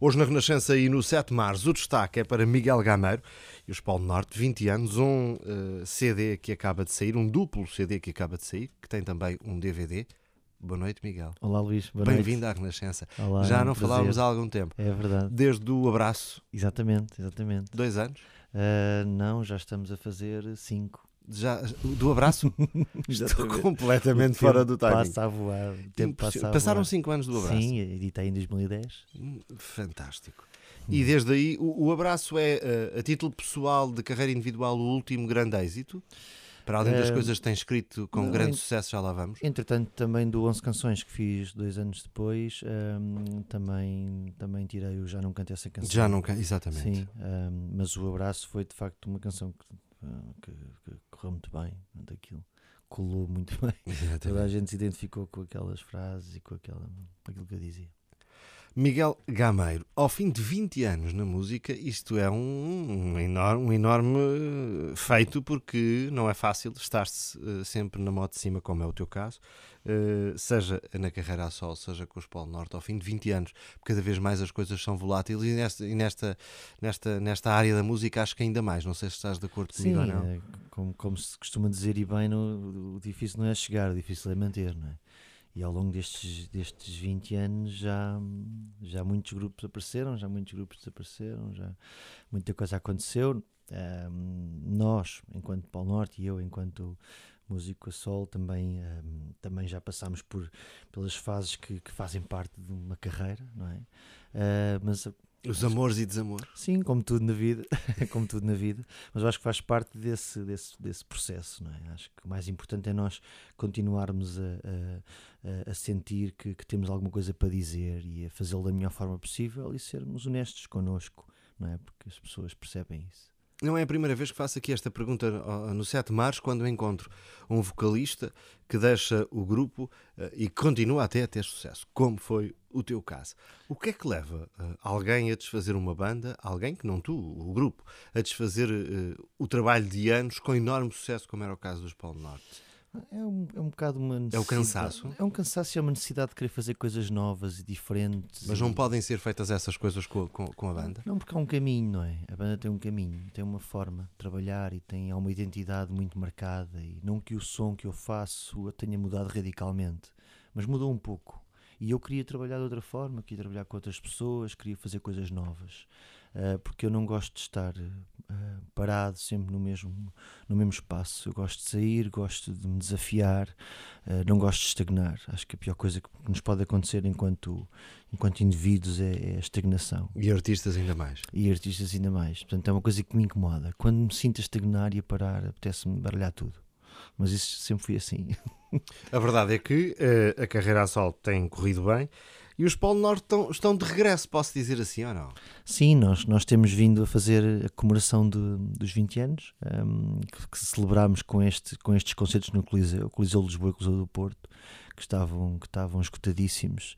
Hoje na Renascença e no 7 de Março o destaque é para Miguel Gameiro e os Paulo Norte, 20 anos, um uh, CD que acaba de sair, um duplo CD que acaba de sair, que tem também um DVD. Boa noite, Miguel. Olá, Luís. Bem-vindo à Renascença. Olá, Já é não prazer. falávamos há algum tempo. É verdade. Desde o abraço, Exatamente, exatamente. dois anos. Ah, não, já estamos a fazer cinco. Já, do abraço, estou completamente O fora do timing. Passa a voar. O tempo passa a Passaram voar. cinco anos do abraço. Sim, editei em 2010. Hum, Fantástico. E desde aí, o, o abraço é, eh, a título pessoal de carreira individual, o último grande êxito? Para além das Eh, coisas que tem escrito com não, grande sucesso, já lá vamos. Entretanto, também do 11 canções que fiz dois anos depois, ahm, também, também tirei o Já Não Cantei Essa Canção. Já não, can- exatamente. Sim, ahm, mas o Abraço foi de facto uma canção que, ah, que- muito bem, daquilo. Colou muito bem. Toda a Exatamente. gente se identificou com aquelas frases e com aquela, com aquilo que eu dizia. Miguel Gameiro, ao fim de 20 anos na música, isto é um, um enorme, um enorme eh, feito, porque não é fácil estar-se eh, sempre na moto de cima, como é o teu caso, eh, seja na carreira a sol, seja com os Polo Norte, ao fim de 20 anos, cada vez mais as coisas são voláteis e nesta, e nesta, nesta, nesta área da música acho que ainda mais. Não sei se estás de acordo Sim, comigo ou não. é, como, como se costuma dizer e bem, no, o difícil não é chegar, o difícil é manter, não é? E ao longo destes, destes 20 anos já, já muitos grupos apareceram, já muitos grupos desapareceram, já muita coisa aconteceu. Nós, enquanto Paulo Norte e eu, enquanto músico a sol, também, também já passámos por, pelas fases que, que fazem parte de uma carreira, não é? Ah, mas Os amores e desamores. Sim, como tudo na vida, como tudo na vida, mas eu acho que faz parte desse, desse, desse processo, não é? Acho que o mais importante é nós continuarmos a, a, a- sentir que, que temos alguma coisa para dizer e a fazê-lo da melhor forma possível e sermos honestos connosco, não é? Porque as pessoas percebem isso. Não é a primeira vez que faço aqui esta pergunta no 7 de março, quando encontro um vocalista que deixa o grupo eh, e continua até a ter sucesso, como foi o teu caso. O que é que leva eh, alguém a desfazer uma banda, alguém que não tu, o grupo, a desfazer eh, o trabalho de anos com enorme sucesso, como era o caso dos Paulo Norte? É um, é um bocado uma necessidade. cansaço? É um cansaço e é uma necessidade de querer fazer coisas novas e diferentes. Mas e- não podem ser feitas essas coisas com, a- com- com a banda? Não, porque há um caminho, não é? A banda tem um caminho, tem uma forma de trabalhar e tem há uma identidade muito marcada. E não que o som que eu faço tenha mudado radicalmente, mas mudou um pouco. E eu queria trabalhar de outra forma, queria trabalhar com outras pessoas, queria fazer coisas novas. Ah, porque eu não gosto de estar ah, parado sempre no mesmo, no mesmo espaço. Eu gosto de sair, gosto de me desafiar, ah, não gosto de estagnar. Acho que a pior coisa que nos pode acontecer enquanto, enquanto indivíduos é, é a estagnação E artistas ainda mais. e artistas ainda mais. Portanto, é uma coisa que me incomoda. Quando me sinto a estagnar e a parar, apetece-me baralhar tudo. Mas isso sempre foi assim. A verdade é que eh, a carreira a sol tem corrido bem e os Paulo Norte estão, estão de regresso, posso dizer assim ou não? Sim, nós, nós temos vindo a fazer a comemoração de- dos 20 anos, hum, que, que celebramos com, este, com estes concertos no Coliseu, o Coliseu de Lisboa e o Coliseu do Porto, que estavam, que estavam escutadíssimos.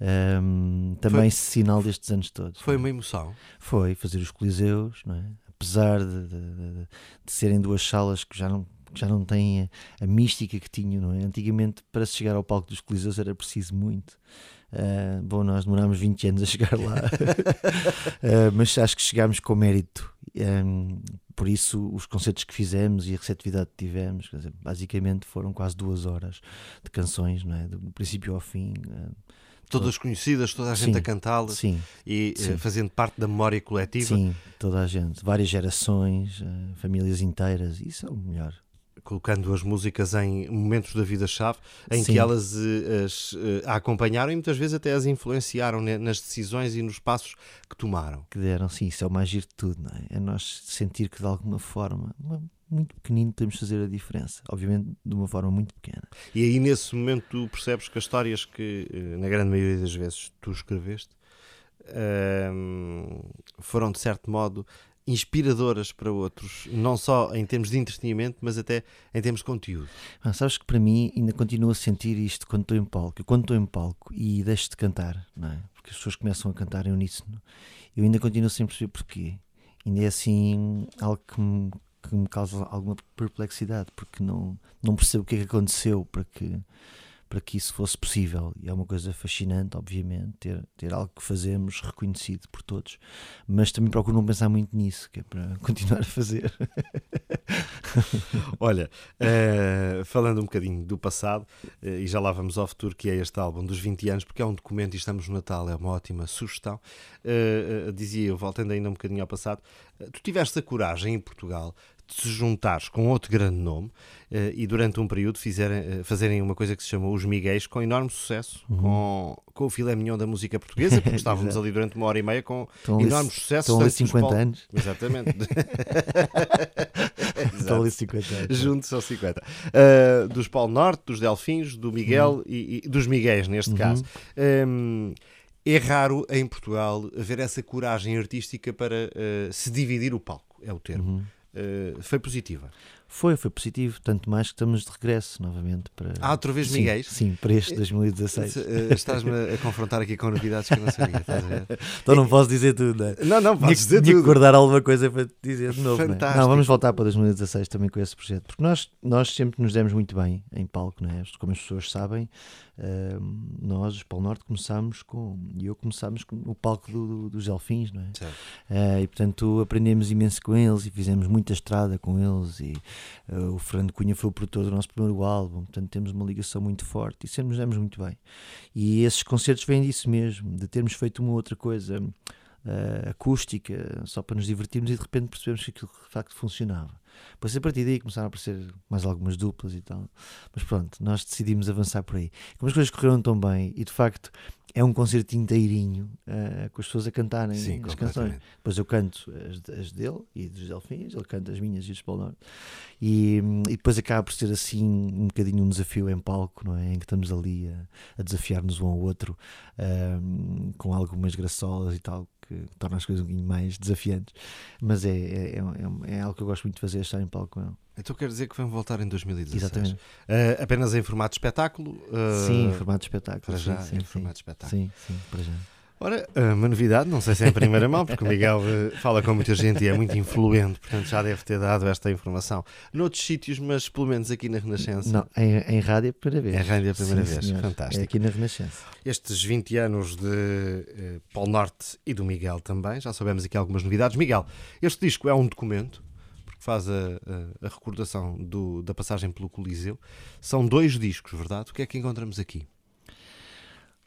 Hum, também sinal destes anos todos. Foi uma emoção. Foi fazer os Coliseus, não é? apesar de, de- de- de serem duas salas que já não, que já não têm a, a mística que tinham. Não é? Antigamente, para se chegar ao palco dos Coliseus era preciso muito. Ah, bom, nós demorámos 20 anos a chegar lá, Ah, mas acho que chegámos com mérito. Um, por isso, os concertos que fizemos e a receptividade que tivemos, dizer, basicamente foram quase duas horas de canções, não é? do princípio ao fim. ah, Todas conhecidas, toda a gente Sim. a cantá-las e eh, sim. fazendo parte da memória coletiva, Sim, toda a gente, várias gerações, famílias inteiras, isso é o melhor. Colocando as músicas em momentos da vida-chave em Sim. que elas eh, as, eh, a acompanharam e muitas vezes até as influenciaram nas decisões e nos passos que tomaram. Que deram, sim, isso é o mais giro de tudo, não é? É nós sentir que de alguma forma, muito pequenino, podemos fazer a diferença. Obviamente de uma forma muito pequena. E aí nesse momento tu percebes que as histórias que, eh, na grande maioria das vezes, tu escreveste ehm, foram de certo modo inspiradoras para outros, não só em termos de entretenimento, mas até em termos de conteúdo. Ah, sabes que para mim ainda continuo a sentir isto quando estou em palco. Eu, quando estou em palco e deixo de cantar, não é? Porque as pessoas começam a cantar em uníssono, eu ainda continuo sem perceber porquê. Ainda é assim algo que me, que me causa alguma perplexidade, porque não, não percebo o que é que aconteceu para que, para que isso fosse possível. E é uma coisa fascinante, obviamente, ter, ter algo que fazemos reconhecido por todos, mas também procuro não pensar muito nisso, que é para continuar a fazer. Olha, uh, falando um bocadinho do passado, uh, e já lá vamos ao futuro, que é este álbum dos 20 anos, porque é um documento e estamos no Natal, é uma ótima sugestão. Uh, dizia eu, voltando ainda um bocadinho ao passado, tu tiveste a coragem em Portugal se juntares com outro grande nome uh, e durante um período fizerem, uh, fazerem uma coisa que se chamou Os Miguéis, com enorme sucesso, uhum. com, com o filé mignon da música portuguesa, porque estávamos ali durante uma hora e meia com estão enorme sucesso. Estão ali 50 anos. Exatamente. estão ali 50 anos. Juntos são 50. Uh, dos Paulo Norte, dos Delfins, do Miguel uhum. e, e, dos Miguéis, neste uhum. caso. Um, é raro em Portugal haver essa coragem artística para uh, se dividir o palco, é o termo. Uhum. Uh, foi positiva. Foi, foi positivo, tanto mais que estamos de regresso novamente para. Ah, outra vez Miguel? Sim, para este 2016. Eh, estás-me a confrontar aqui com novidades que eu não sabia, estás a ver? então não posso dizer tudo, não é? Não, não, podes dizer tinha tudo. guardar alguma coisa para te dizer de novo. Fantástico. Não, é? não, vamos voltar para 2016 também com esse projeto, porque nós, nós sempre nos demos muito bem em palco, não é? Como as pessoas sabem, uh, nós, os Paulo Norte, começámos com. E eu começámos com o palco do, do, dos Elfins, não é? Uh, e portanto aprendemos imenso com eles e fizemos muita estrada com eles. E uh, o Fernando Cunha foi o produtor do nosso primeiro álbum, portanto temos uma ligação muito forte e sempre nos demos muito bem. E esses concertos vêm disso mesmo, de termos feito uma outra coisa. Uh, acústica, só para nos divertirmos e de repente percebemos que aquilo de facto funcionava. Depois a partir daí começaram a aparecer mais algumas duplas e tal. Mas pronto, nós decidimos avançar por aí. Como as coisas correram tão bem e de facto é um concerto inteirinho uh, com as pessoas a cantarem Sim, as canções. Depois eu canto as, as, dele e dos Delfins, ele canta as minhas e dos Paulo Norte. E, e, depois acaba por ser assim um bocadinho um desafio em palco, não é? Em que estamos ali a, a desafiar-nos um ao outro uh, com algumas graçolas e tal que torna as coisas um bocadinho mais desafiantes. Mas é, é, é, é, algo que eu gosto muito de fazer, estar em palco com ele. Então quer dizer que vão voltar em 2016? Exatamente. Uh, apenas em formato de espetáculo? Uh, sim, em formato de espetáculo. Para já, sim, em sim, formato de espetáculo. Sim, sim, para já. Ora, uma novidade, não sei se é em primeira mão, porque o Miguel eh, fala com muita gente e é muito influente, portanto já deve ter dado esta informação. Noutros sítios, mas pelo menos aqui na Renascença. Não, em, em rádio é a primeira vez. Em rádio é a primeira Sim, vez, senhor. fantástico. É aqui na Renascença. Estes 20 anos de uh, Paulo Norte e do Miguel também, já sabemos aqui algumas novidades. Miguel, este disco é um documento, porque faz a, a, a recordação do, da passagem pelo Coliseu. São dois discos, verdade? O que é que encontramos aqui?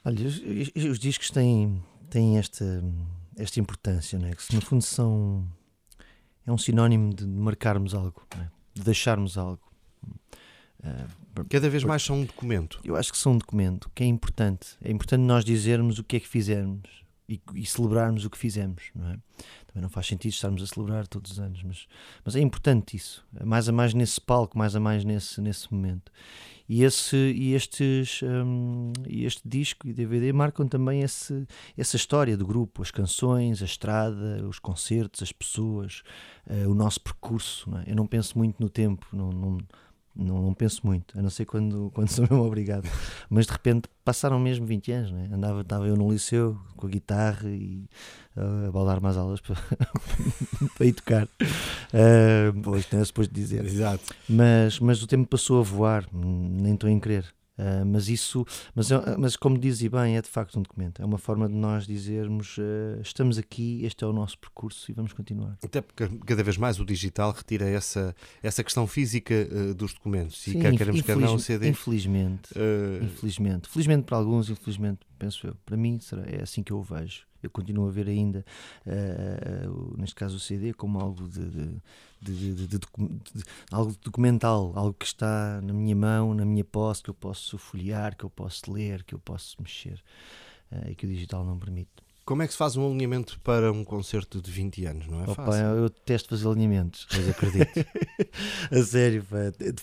Olha, os, os discos têm, têm esta, esta importância, não é? que no fundo são. é um sinónimo de marcarmos algo, é? de deixarmos algo. Uh, Cada vez mais são um documento. Eu acho que são um documento que é importante. É importante nós dizermos o que é que fizemos e, e, celebrarmos o que fizemos, não é? Também não faz sentido estarmos a celebrar todos os anos, mas, mas é importante isso. Mais a mais nesse palco, mais a mais nesse, nesse momento. E, esse, e estes, um, este disco e DVD marcam também esse, essa história do grupo, as canções, a estrada, os concertos, as pessoas, uh, o nosso percurso. Não é? Eu não penso muito no tempo, não, não, não, não, penso muito, a não ser quando, quando sou mesmo obrigado. Mas de repente passaram mesmo 20 anos, né? Andava, estava eu no liceu com a guitarra e uh, a baldar mais aulas para, para ir tocar. Uh, pois, não é suposto dizer. Exato. Mas, mas o tempo passou a voar, nem estou em querer. Uh, mas isso, mas, mas como dizia bem, é de facto um documento. É uma forma de nós dizermos uh, estamos aqui, este é o nosso percurso e vamos continuar. Até porque cada vez mais o digital retira essa, essa questão física uh, dos documentos. Sim, e quer queremos quer não, o CD. Infelizmente, infelizmente. Felizmente para alguns, infelizmente, penso eu. Para mim será, é assim que eu o vejo. Continuo a ver ainda, neste caso o CD, como algo de, de, de, de, algo documental, algo que está na minha mão, na minha posse, que eu posso folhear, que eu posso ler, que eu posso mexer uh, e que o digital não permite. Como é que se faz um alinhamento para um concerto de 20 anos? Não é Opa, fácil? Eu testo fazer alinhamentos, mas acredito. a sério, pá,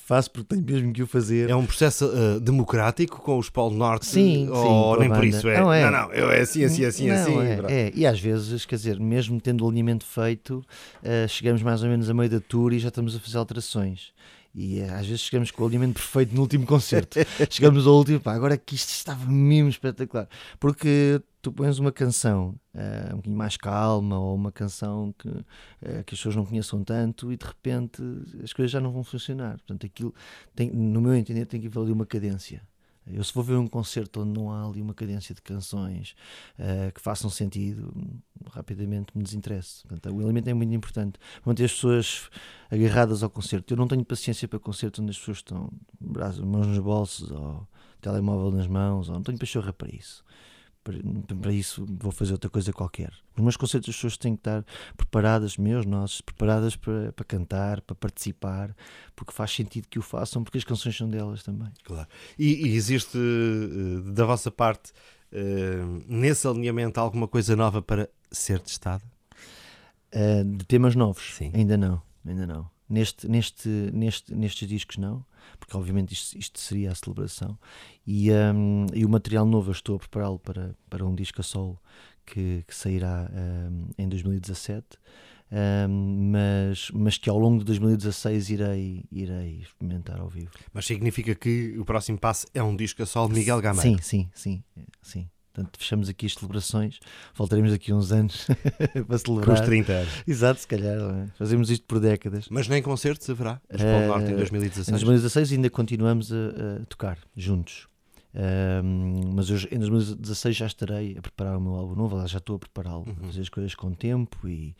faço porque tenho mesmo que o fazer. É um processo uh, democrático com os Polo Norte? Sim, ou sim, nem por isso? É, não, é. não, não, eu é assim, assim, assim, não, assim. É, é, E às vezes, quer dizer, mesmo tendo o alinhamento feito, uh, chegamos mais ou menos a meio da tour e já estamos a fazer alterações. E eh, às vezes chegamos com o alimento perfeito no último concerto. chegamos ao último, pá, agora que isto estava mesmo espetacular. Porque tu pões uma canção uh, um bocadinho mais calma ou uma canção que, uh, que as pessoas não conheçam tanto e de repente as coisas já não vão funcionar. Portanto, aquilo tem, no meu entender, tem que haver ali uma cadência. Eu se vou ver um concerto onde não há ali uma cadência de canções uh, que façam sentido, rapidamente me desinteresso. Portanto, o elemento é muito importante. Manter as pessoas agarradas ao concerto. Eu não tenho paciência para concertos onde as pessoas estão braços, mãos nos bolsos ou telemóvel nas mãos, ou não tenho pachorra para isso para, isso vou fazer outra coisa qualquer. Os meus concertos as pessoas têm que estar preparadas, meus, nossos, preparadas para, para cantar, para participar, porque faz sentido que o façam, porque as canções são delas também. Claro. E, e existe eh, da vossa parte, uh, nesse alinhamento, alguma coisa nova para ser testada? Uh, de temas novos? Sim. Ainda não, ainda não. Neste, neste, neste, nestes discos não, porque obviamente isto, isto seria a celebração. E, um, e o material novo eu estou a prepará-lo para, para um disco a solo que, que sairá um, em 2017. Um, mas, mas que ao longo de 2016 irei, irei experimentar ao vivo. Mas significa que o próximo passo é um disco a solo Miguel Gameiro? Sim, sim, sim, sim. Portanto, fechamos aqui as celebrações, voltaremos daqui uns anos para celebrar. Com os 30 anos. Exato, se calhar. É? Fazemos isto por décadas. Mas nem concertos haverá no uh, Norte em 2016? Em 2016 ainda continuamos a, a tocar juntos. Um, mas eu, em 2016 já estarei a preparar o meu álbum novo, já estou a prepará-lo, uhum. fazer as coisas com tempo e,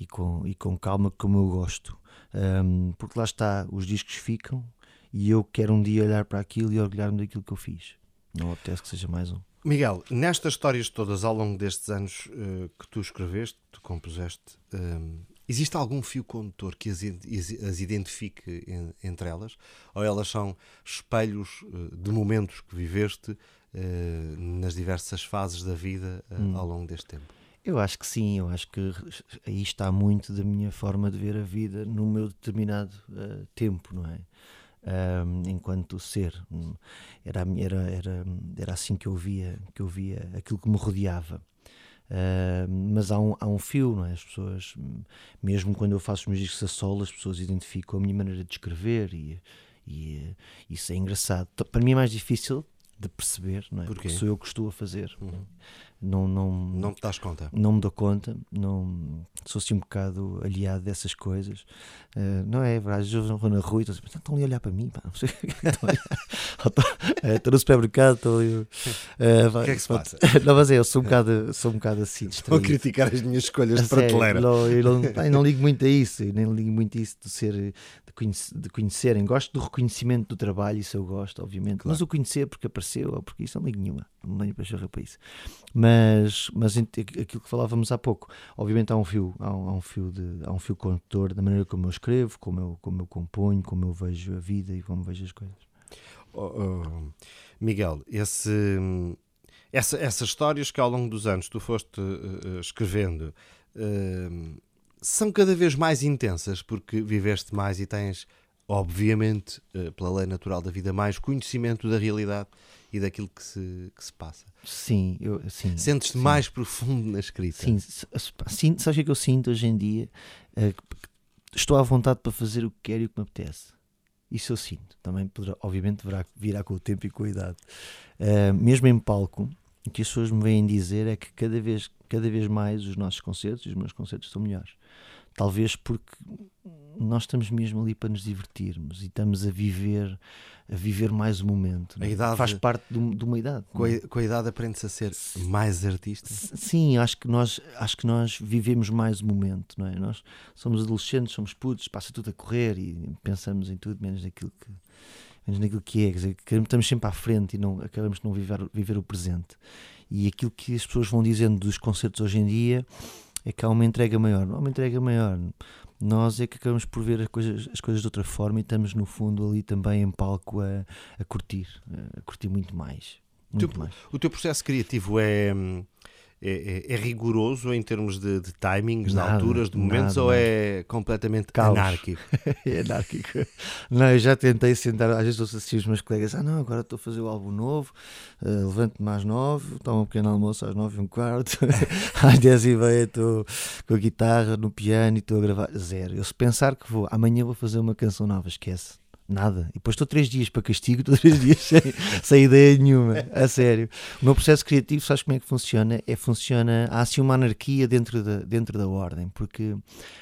e, com, e com calma, como eu gosto. Um, porque lá está, os discos ficam e eu quero um dia olhar para aquilo e orgulhar-me daquilo que eu fiz. Não apetece que seja mais um. Miguel, nestas histórias todas ao longo destes anos uh, que tu escreveste, tu compuseste, um, existe algum fio condutor que as, as identifique en, entre elas? Ou elas são espelhos uh, de momentos que viveste uh, nas diversas fases da vida hum. ao longo deste tempo? Eu acho que sim, eu acho que aí está muito da minha forma de ver a vida no meu determinado tempo, não é? Um, enquanto ser. Era, era, era, era assim que eu via, que eu via aquilo que me rodeava. Uh, mas há um, há um fio, não é? As pessoas, mesmo quando eu faço meus discos a solo, as pessoas identificam a minha maneira de escrever e, e isso é engraçado. Para mim é mais difícil de perceber, não é? Porquê? Porque sou eu que estou a fazer. Uhum não, não, não te das conta? Não me dou conta, não, sou assim um bocado aliado dessas coisas. Uh, não é? Às vezes eu vou na rua e estou assim, estão ali a olhar para mim, pá, não sei Estou no supermercado, estou ali. Uh, o que é que se passa? Não, mas é, eu sou um bocado, sou um bocado assim. Estou a criticar as minhas escolhas de prateleira. Não, não, pá, não ligo muito a isso, nem ligo muito a isso de ser de, conhecer, de conhecerem. Gosto do reconhecimento do trabalho, isso eu gosto, obviamente. Claro. Mas o conhecer porque apareceu ou porque isso não ligo nenhuma. Não tenho para para isso. Mas, mas aquilo que falávamos há pouco, obviamente há um fio, há um, há um, fio de, há um fio condutor da maneira como eu escrevo, como eu, como eu componho, como eu vejo a vida e como vejo as coisas. Oh, oh, Miguel, esse, essa, essas histórias que ao longo dos anos tu foste uh, escrevendo uh, são cada vez mais intensas porque viveste mais e tens, obviamente, uh, pela lei natural da vida, mais conhecimento da realidade e daquilo que se, que se passa. Sim, eu sim. Sentes-te mais profundo na escrita. Sim, sim sabes o que eu sinto hoje em dia? Uh, estou à vontade para fazer o que quero e o que me apetece. Isso eu sinto. Também poderá, obviamente, deverá virá com o tempo e com a idade. Uh, mesmo em palco, o que as pessoas me vêm dizer é que cada vez, cada vez mais os nossos concertos, os meus concertos, são melhores. Talvez porque nós estamos mesmo ali para nos divertirmos e estamos a viver a viver mais o momento. A idade, Faz parte de, de uma idade. Com a, com a idade aprende-se a ser mais artista? Sim, acho que, nós, acho que nós vivemos mais o momento. Não é? Nós somos adolescentes, somos putos, passa tudo a correr e pensamos em tudo menos naquilo que, menos naquilo que é. Quer dizer, estamos sempre à frente e não, acabamos de não viver, viver o presente. E aquilo que as pessoas vão dizendo dos concertos hoje em dia é que há uma entrega maior. Não há uma entrega maior. Nós é que acabamos por ver as coisas, as coisas de outra forma e estamos, no fundo, ali também em palco a, a curtir, a curtir muito mais. Muito o, teu, mais. o teu processo criativo é. É, é, é, rigoroso em termos de, de timings, nada, de alturas, de momentos, nada, ou é completamente Caos. anárquico? é anárquico. Não, eu já tentei sentar, às vezes ouço assim os meus colegas, ah não, agora estou a fazer o álbum novo, uh, levanto-me às nove, tomo um pequeno almoço às nove e um quarto, às dez e meia estou com a guitarra no piano e estou a gravar. Zero. Eu se pensar que vou, amanhã vou fazer uma canção nova, esquece Nada. E depois estou três dias para castigo, estou três dias sem, sem ideia nenhuma, a sério. O meu processo criativo, sabes como é que funciona? É funciona, há assim uma anarquia dentro da, dentro da ordem, porque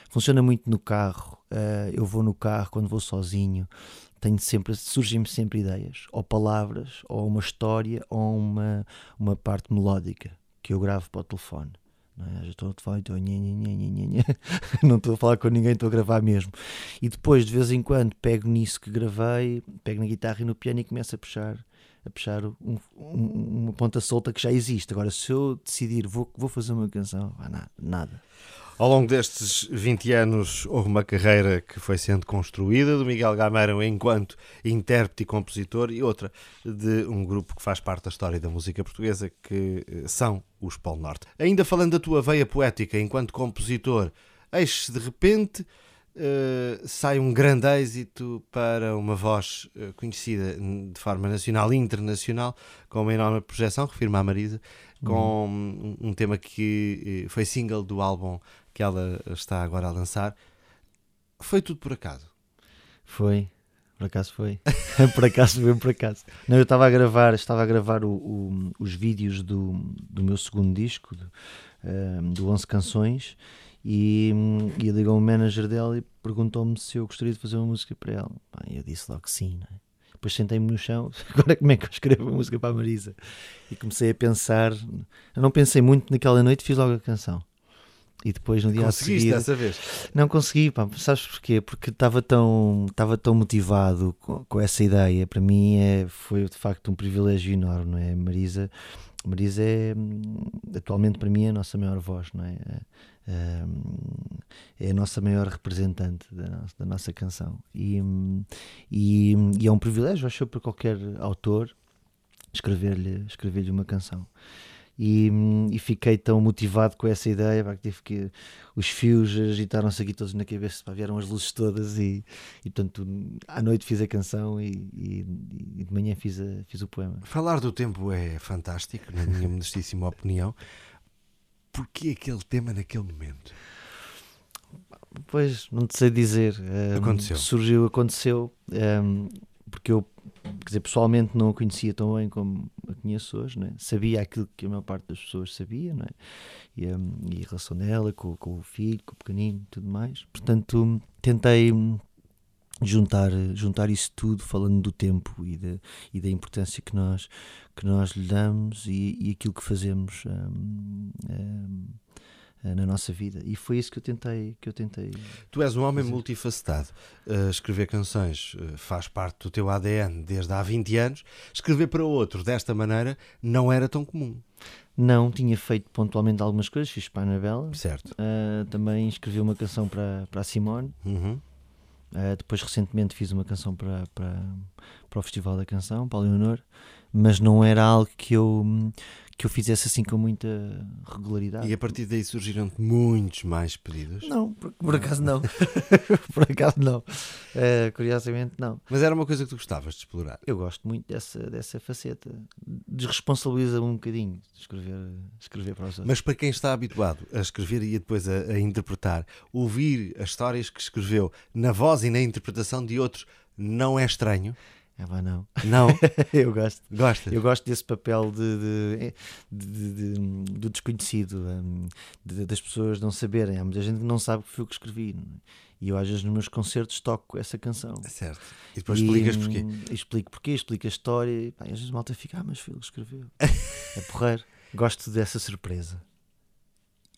funciona muito no carro. Uh, eu vou no carro quando vou sozinho, tenho sempre, surgem-me sempre ideias, ou palavras, ou uma história, ou uma, uma parte melódica que eu gravo para o telefone. Não é? Já estou a falar, estou... não estou a falar com ninguém, estou a gravar mesmo. E depois, de vez em quando, pego nisso que gravei, pego na guitarra e no piano e começo a puxar, a puxar um, um, uma ponta solta que já existe. Agora, se eu decidir, vou, vou fazer uma canção, nada, nada. Ao longo destes 20 anos, houve uma carreira que foi sendo construída do Miguel Gameiro enquanto intérprete e compositor e outra de um grupo que faz parte da história da música portuguesa, que eh, são os Polo Norte. Ainda falando da tua veia poética enquanto compositor, eis de repente uh, sai um grande êxito para uma voz uh, conhecida de forma nacional e internacional, com uma enorme projeção, refirma a Marisa, com uhum. um, um tema que foi single do álbum que ela está agora a lançar. Foi tudo por acaso? Foi, por acaso foi. por acaso foi, por acaso. Não, eu estava a gravar, estava a gravar o, o, os vídeos do, do meu segundo disco, do, um, do 11 Canções, e, e ligou o manager dela e perguntou-me se eu gostaria de fazer uma música para ela. eu disse logo que sim, não é? Depois sentei-me no chão, agora como é que eu escrevo uma música para a Marisa? E comecei a pensar, eu não pensei muito naquela noite, fiz logo a canção e depois no dia Conseguiste a seguir. dessa vez? Não consegui, pá, sabes porquê? Porque estava tão, estava tão motivado com, com, essa ideia. Para mim é, foi de facto um privilégio enorme, não é? Marisa, Marisa é atualmente para mim é a nossa maior voz, não é? É, é a nossa maior representante da nossa, da nossa canção e, e, e, é um privilégio, acho eu, para qualquer autor escrever-lhe escrever uma canção e, e, fiquei tão motivado com essa ideia pá, que tive que os fios agitaram-se aqui todos na cabeça, pá, vieram as luzes todas e, e portanto à noite fiz a canção e, e, de manhã fiz, a, fiz o poema. Falar do tempo é fantástico, na minha modestíssima opinião. Porquê aquele tema naquele momento? Pois, não te sei dizer. Um, aconteceu. Surgiu, aconteceu, um, porque eu quer dizer, pessoalmente não a conhecia tão bem como a conheço hoje, né? sabia aquilo que a maior parte das pessoas sabia, né? e, um, e a relação dela com, com, o filho, com o pequenino e tudo mais. Portanto, tentei juntar, juntar isso tudo, falando do tempo e da, e da importância que nós, que nós lhe damos e, e aquilo que fazemos. Um, um, eh, na nossa vida. E foi isso que eu tentei que eu tentei tu és um homem fazer. multifacetado. Uh, escrever canções uh, faz parte do teu ADN desde há 20 anos. Escrever para outro desta maneira não era tão comum. Não tinha feito pontualmente algumas coisas fiz para a Anabela. Certo. Também escrevi uma canção para para a Simone. Uhum. depois recentemente fiz uma canção para, para para o Festival da Canção para a Leonor mas não era algo que eu que eu fizesse assim com muita regularidade. E a partir daí surgiram muitos mais pedidos? Não, por, por acaso não. por acaso não. Uh, curiosamente não. Mas era uma coisa que tu gostavas de explorar? Eu gosto muito dessa, dessa faceta. Desresponsabiliza um bocadinho escrever, escrever para os outros. Mas para quem está habituado a escrever e depois a, a interpretar, ouvir as histórias que escreveu na voz e na interpretação de outros não é estranho? É pá, não. Não? eu gosto. Gosta? Eu gosto desse papel de, de, de, do desconhecido, um, das pessoas não saberem. Há muita gente que não sabe que foi o que escrevi. E eu, às vezes, nos meus concertos, toco essa canção. É certo. E depois e, explicas porquê. Hum, explico porquê, explico a história. E, pá, às vezes malta fica, ah, mas foi ele que escreveu. é porreiro. Gosto dessa surpresa.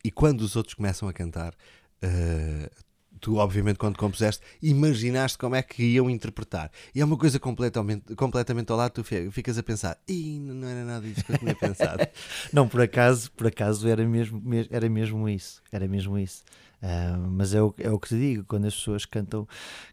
E quando os outros começam a cantar, uh, tu, obviamente, quando compuseste, imaginaste como é que iam interpretar. E é uma coisa completamente, completamente ao lado, tu ficas a pensar, e não era nada disso que eu tinha pensado. não, por acaso, por acaso era mesmo, era mesmo isso. Era mesmo isso. Uh, mas é o, é o que te digo, quando as pessoas cantam,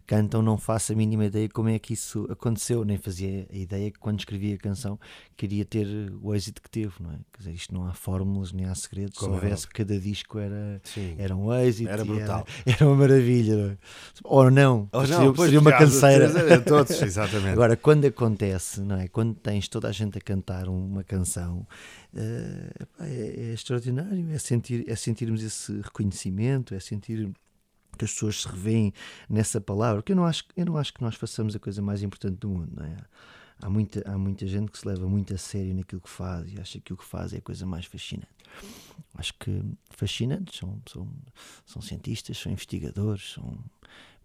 cantam, não faço a mínima ideia como é que isso aconteceu, nem fazia a ideia que quando escrevi a canção queria ter o êxito que teve, não é? Quer dizer, isto não há fórmulas, nem há segredos, se houvesse cada disco era, era um êxito, era brutal, era, era uma maravilha, não é? ou não, Ou não seria, seria uma canseira. Todos, exatamente. Agora, quando acontece, não é? Quando tens toda a gente a cantar uma canção é, é, extraordinário, é, sentir, é sentirmos esse reconhecimento, é sentir que as pessoas se revêem nessa palavra, porque eu não acho, eu não acho que nós façamos a coisa mais importante do mundo, não é? há muita, há muita gente que se leva muito a sério naquilo que faz e acha que o que faz é a coisa mais fascinante. Acho que fascinantes são, são, são cientistas, são investigadores, são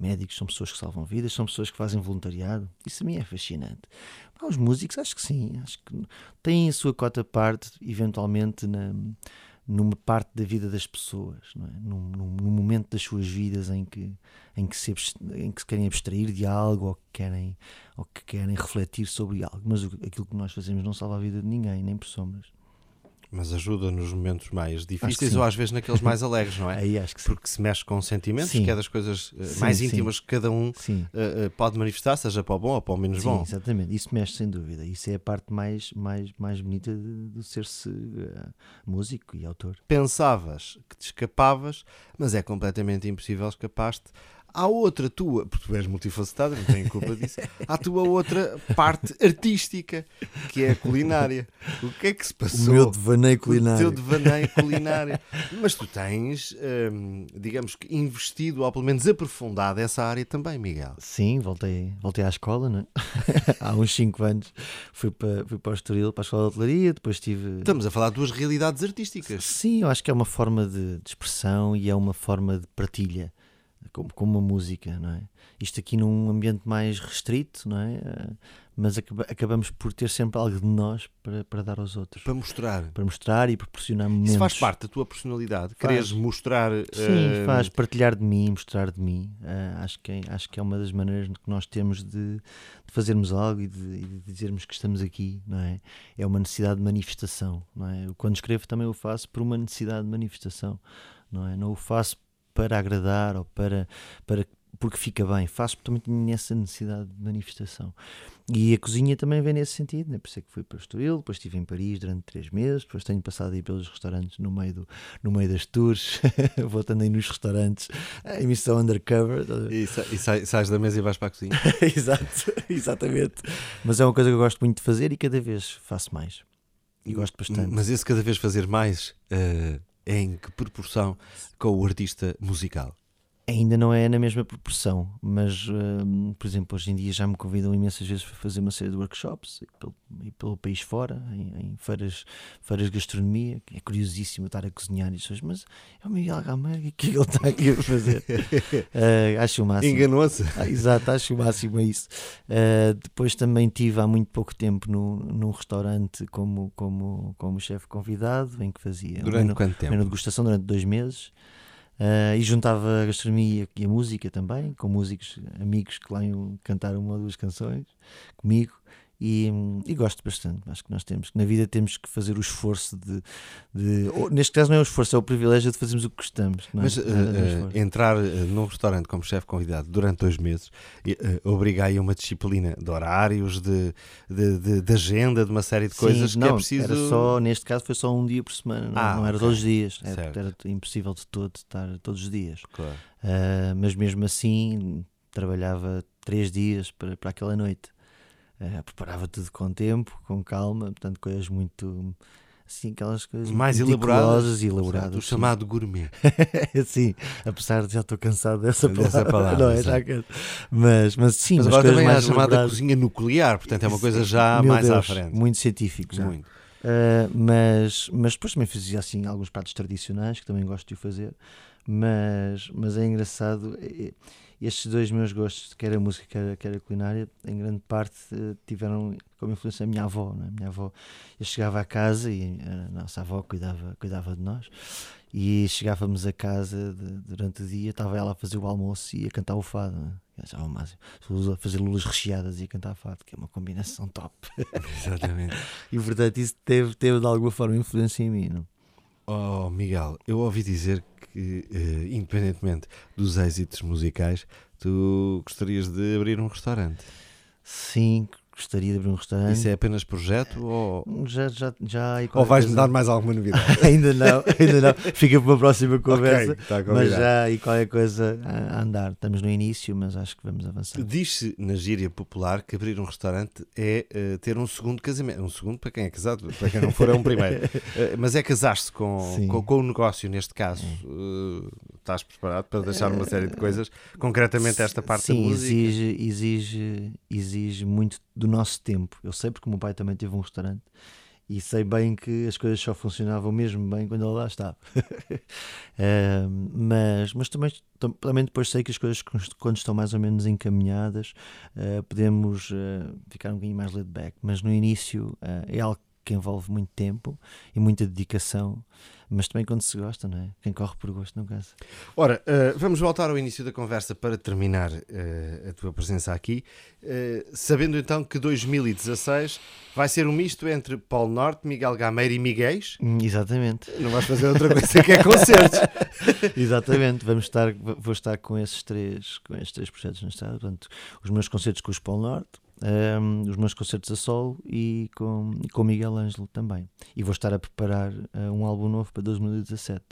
médicos, são pessoas que salvam vidas, são pessoas que fazem voluntariado. Isso a mim é fascinante. Os músicos, acho que sim, acho que têm a sua cota parte, eventualmente, na, numa parte da vida das pessoas, não é? num, num, num, momento das suas vidas em que, em, que se, em que se querem abstrair de algo ou que querem, ou que querem refletir sobre algo. Mas o, aquilo que nós fazemos não salva a vida de ninguém, nem por sombras. Mas ajuda nos momentos mais difíceis ou às vezes naqueles mais alegres, não é? Aí acho que sim. Porque se mexe com sentimentos, sim. que é das coisas uh, sim, mais íntimas sim. que cada um uh, pode manifestar, seja para o bom ou para o menos bom. Exatamente, isso mexe sem dúvida. Isso é a parte mais, mais, mais bonita de, de ser-se uh, músico e autor. Pensavas que te escapavas, mas é completamente impossível escapar-te Há outra tua, porque tu és multifacetada, não tenho culpa disso, há a tua outra parte artística, que é a culinária. O que é que se passou? O meu devaneio culinário. O teu devaneio culinário. Mas tu tens, hum, digamos que, investido, ou pelo menos aprofundado essa área também, Miguel. Sim, voltei, voltei à escola, não é? há uns 5 anos fui para, fui para o Estoril, para a escola de hotelaria, depois tive... Estamos a falar de duas realidades artísticas. Sim, eu acho que é uma forma de, de expressão e é uma forma de partilha como, como uma música, não é? Isto aqui num ambiente mais restrito, não é? Eh, mas acabamos por ter sempre algo de nós para, para dar aos outros. Para mostrar. Para mostrar e proporcionar momentos. Isso faz parte da tua personalidade? Faz. Queres mostrar... Sim, uh... faz. Partilhar de mim, mostrar de mim. Uh, acho, que é, acho que é uma das maneiras que nós temos de, de fazermos algo e de, e de, dizermos que estamos aqui, não é? É uma necessidade de manifestação, não é? Quando escrevo também o faço por uma necessidade de manifestação, não é? Não o faço para agradar ou para, para porque fica bem, faço porque também tinha essa necessidade de manifestação. E a cozinha também vem nesse sentido, né? por isso é que fui para o Estoril, depois estive em Paris durante três meses, depois tenho passado aí pelos restaurantes no meio, do, no meio das tours, vou também nos restaurantes, a emissão undercover. E, sa e sai, sais da mesa e vais para a cozinha. Exato, exatamente. Mas é uma coisa que eu gosto muito de fazer e cada vez faço mais. E gosto bastante. Mas esse cada vez fazer mais uh, em que proporção com o artista musical? Ainda não é na mesma proporção, mas, uh, por exemplo, hoje em dia já me convidam imensas vezes para fazer uma série de workshops e pelo, e pelo país fora, em, em, feiras, feiras de gastronomia, é curiosíssimo estar a cozinhar e coisas, mas é o Miguel Gameiro, o que é que ele está aqui a fazer? uh, acho o máximo. Enganou-se. Ah, exato, acho o máximo é isso. Uh, depois também tive há muito pouco tempo no, num restaurante como, como, como chefe convidado, em que fazia durante uma, quanto tempo? uma degustação durante dois meses. Uh, e juntava a gastronomia e a música também, com músicos amigos que lá iam cantar uma ou duas canções comigo. E, e, gosto bastante. Acho que nós temos, na vida temos que fazer o esforço de, de ou, neste caso não é o esforço, é o privilégio de fazermos o que gostamos. É? Mas uh, uh, entrar uh, num restaurante como chefe convidado durante dois meses uh, obriga aí uma disciplina de horários, de, de, de, de, agenda, de uma série de Sim, coisas não, que é preciso. Era só, neste caso foi só um dia por semana, não, ah, não era okay. todos os dias. Era, era, impossível de todo estar todos os dias. Claro. mas mesmo assim trabalhava três dias para, para aquela noite. Uh, preparava tudo com tempo, com calma, portanto, coisas muito. Assim, aquelas coisas mais elaboradas, elaboradas. O chamado gourmet. sim, apesar de já estou cansado dessa palavra. Dessa palavra não, é, já mas, mas sim, mas agora também há a chamada cozinha nuclear, portanto é uma coisa já Meu mais Deus, à frente. Muito científico já. Muito. Uh, mas, mas depois também fazia assim alguns pratos tradicionais que também gosto de fazer, mas, mas é engraçado. É, estes dois meus gostos, quer a música, quer, quer a culinária, em grande parte eh, tiveram como influência a minha avó. Né? A minha avó, eu chegava a casa e a nossa avó cuidava, cuidava de nós. E chegávamos a casa de, durante o dia, estava ela a fazer o almoço e a cantar o fado. Né? achava o máximo. A fazer lulas recheadas e a cantar fado, que é uma combinação top. Exatamente. e portanto, isso teve, teve de alguma forma influência em mim. Não? Oh, Miguel, eu ouvi dizer que, uh, independentemente dos êxitos musicais, tu gostarias de abrir um restaurante. Sim, gostaria de abrir um restaurante. Isso é apenas projeto ou. Já, já, já Ou vais-me dar mais alguma novidade? ainda não, ainda não. Fica para uma próxima conversa. Okay, tá mas já e qualquer coisa a andar. Estamos no início, mas acho que vamos avançar. Diz-se na gíria popular que abrir um restaurante é uh, ter um segundo casamento. Um segundo para quem é casado, para quem não for é um primeiro. Uh, mas é casar-se com, com, com, o negócio, neste caso. Uh, estás preparado para deixar uma série de coisas, concretamente esta parte Sim, da música. exige, exige, exige muito do nosso tempo. Eu sei porque o meu pai também teve um restaurante e sei bem que as coisas só funcionavam mesmo bem quando ele lá estava. Eh, mas mas também, também depois sei que as coisas, quando estão mais ou menos encaminhadas, uh, podemos uh, ficar um bocadinho mais laid back. Mas no início é algo que envolve muito tempo e muita dedicação mas também quando se gosta, não é? Quem corre por gosto não cansa. Ora, uh, vamos voltar ao início da conversa para terminar uh, a tua presença aqui, uh, sabendo então que 2016 vai ser um misto entre Paulo Norte, Miguel Gameiro e Miguéis. Hum, exatamente. Não vais fazer outra coisa que é concertos. Exatamente, vamos estar, vou estar com esses três, com esses três projetos na estrada. Portanto, os meus concertos com o Paulo Norte, um, os meus concertos a solo e com, e com Miguel Ângelo também. E vou estar a preparar uh, um álbum novo para 2017.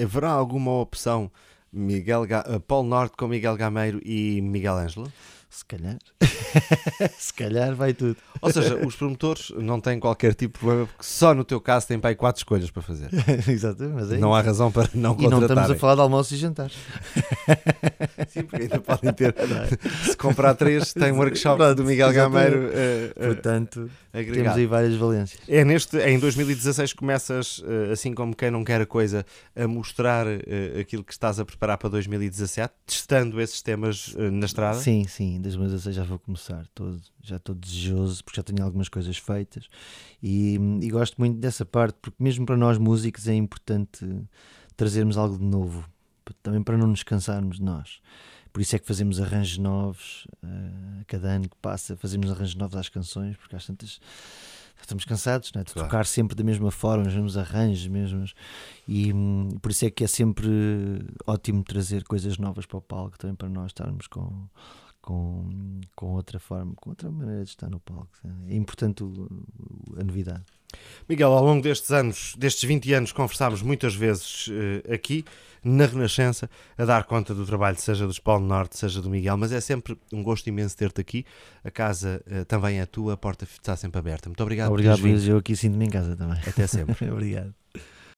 Haverá alguma opção Miguel Ga uh, Paulo Norte com Miguel Gameiro e Miguel Ângelo? Se calhar. Se calhar vai tudo. Ou seja, os promotores não têm qualquer tipo de problema, porque só no teu caso têm para aí quatro escolhas para fazer. Exatamente. Mas é não há razão para não contratarem. E não estamos a falar de almoço e jantar. Sim, porque ainda podem ter. Se comprar três, tem um workshop Pronto, do Miguel Gameiro. Uh, uh, Portanto, agregado. temos aí várias valências. É neste, é em 2016 começas, uh, assim como quem não quer a coisa, a mostrar aquilo que estás a preparar para 2017, testando esses temas na estrada? Sim, sim em 2016 já vou começar, já estou desejoso porque já tenho algumas coisas feitas e, e, gosto muito dessa parte porque mesmo para nós músicos é importante trazermos algo de novo, também para não nos cansarmos de nós. Por isso é que fazemos arranjos novos, uh, cada ano que passa fazemos arranjos novos às canções, porque às tantas estamos cansados é? de claro. tocar sempre da mesma forma, os mesmos arranjos, mesmos. E hum, por isso é que é sempre ótimo trazer coisas novas para o palco, também para nós estarmos com, com, com outra forma, com outra maneira de estar no palco. É importante a novidade. Miguel, ao longo destes anos, destes 20 anos, conversámos muitas vezes uh, aqui na Renascença a dar conta do trabalho, seja do Paulo Norte, seja do Miguel, mas é sempre um gosto imenso ter-te aqui. A casa uh, também é tua, a porta está sempre aberta. Muito obrigado. Obrigado, Luís. Eu aqui sinto-me em casa também. Até sempre. obrigado.